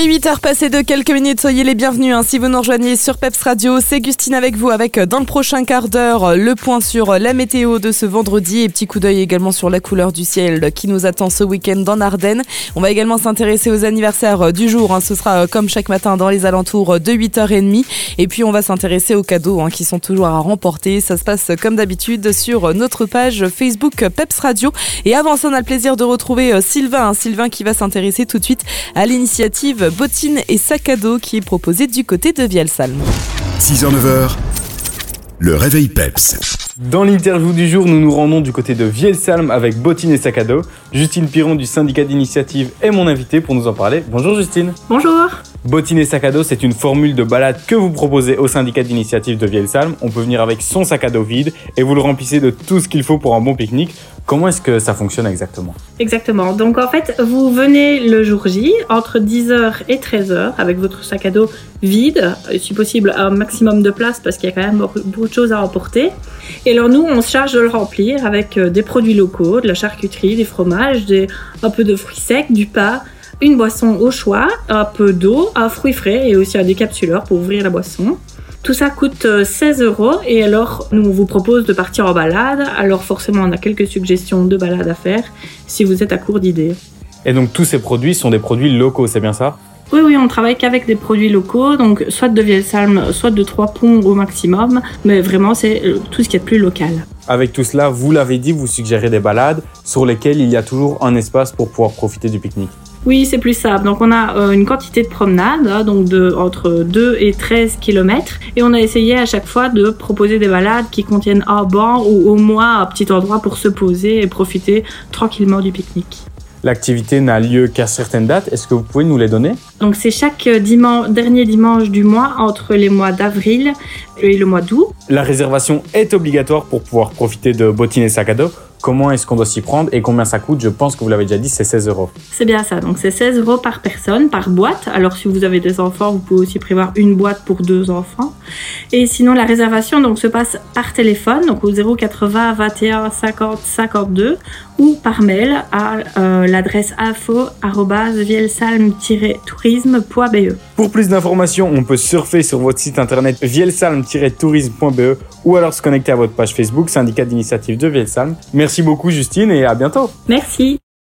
Il est 8h passé de quelques minutes, soyez les bienvenus hein, si vous nous rejoignez sur Peps Radio. C'est Gustine avec vous avec dans le prochain quart d'heure le point sur la météo de ce vendredi et petit coup d'œil également sur la couleur du ciel qui nous attend ce week-end dans Ardennes. On va également s'intéresser aux anniversaires du jour, hein. ce sera comme chaque matin dans les alentours de 8h30 et puis on va s'intéresser aux cadeaux hein, qui sont toujours à remporter. Ça se passe comme d'habitude sur notre page Facebook Peps Radio et avant ça on a le plaisir de retrouver euh, Sylvain, Sylvain qui va s'intéresser tout de suite à l'initiative bottines et sac à dos qui est proposé du côté de Vielsalm. 6h-9h, le réveil PEPS. Dans l'interview du jour, nous nous rendons du côté de Vielsalm avec bottines et sac à dos. Justine Piron du syndicat d'initiative est mon invitée pour nous en parler. Bonjour Justine. Bonjour. Bottines et sac à dos, c'est une formule de balade que vous proposez au syndicat d'initiative de Vielsalm. On peut venir avec son sac à dos vide et vous le remplissez de tout ce qu'il faut pour un bon pique-nique. Comment est-ce que ça fonctionne exactement Exactement. Donc en fait, vous venez le jour J entre 10h et 13h avec votre sac à dos vide, si possible un maximum de place parce qu'il y a quand même beaucoup de choses à emporter. Et alors nous, on se charge de le remplir avec euh, des produits locaux, de la charcuterie, des fromages, un peu de fruits secs, du pain, une boisson au choix, un peu d'eau, un fruit frais et aussi un décapsuleur pour ouvrir la boisson. Tout ça coûte 16 euh, euros et alors nous on vous propose de partir en balade. Alors forcément on a quelques suggestions de balade à faire si vous êtes à court d'idées. Et donc tous ces produits sont des produits locaux, c'est bien ça? Oui, oui, on travaille qu'avec des produits locaux, donc soit de Vielsalm, soit de Trois Ponts au maximum, mais vraiment c'est euh, tout ce qui est plus local. Avec tout cela, vous l'avez dit, vous suggérez des balades sur lesquelles il y a toujours un espace pour pouvoir profiter du pique-nique. Oui, c'est plus simple. Donc on a euh, une quantité de promenades, hein, donc de, entre 2 et 13 km. Et on a essayé à chaque fois de proposer des balades qui contiennent un banc ou au moins un petit endroit pour se poser et profiter tranquillement du pique-nique. L'activité n'a lieu qu'à certaines dates. Est-ce que vous pouvez nous les donner? Donc c'est chaque dimanche, dernier dimanche du mois entre les mois d'avril et le mois d'août. La réservation est obligatoire pour pouvoir profiter de bottines et sac à dos. Comment est-ce qu'on doit s'y prendre et combien ça coûte Je pense que vous l'avez déjà dit, c'est 16 euros. C'est bien ça, donc c'est 16 euros par personne, par boîte. Alors si vous avez des enfants, vous pouvez aussi prévoir une boîte pour deux enfants. Et sinon, la réservation donc, se passe par téléphone, donc au 080 21 50 52, ou par mail à euh, l'adresse info-vielsalm-tourisme.be. Pour plus d'informations, on peut surfer sur votre site internet vielsalm-tourisme.be ou alors se connecter à votre page Facebook Syndicat d'initiative de Vielsalm. Merci beaucoup Justine et à bientôt. Merci.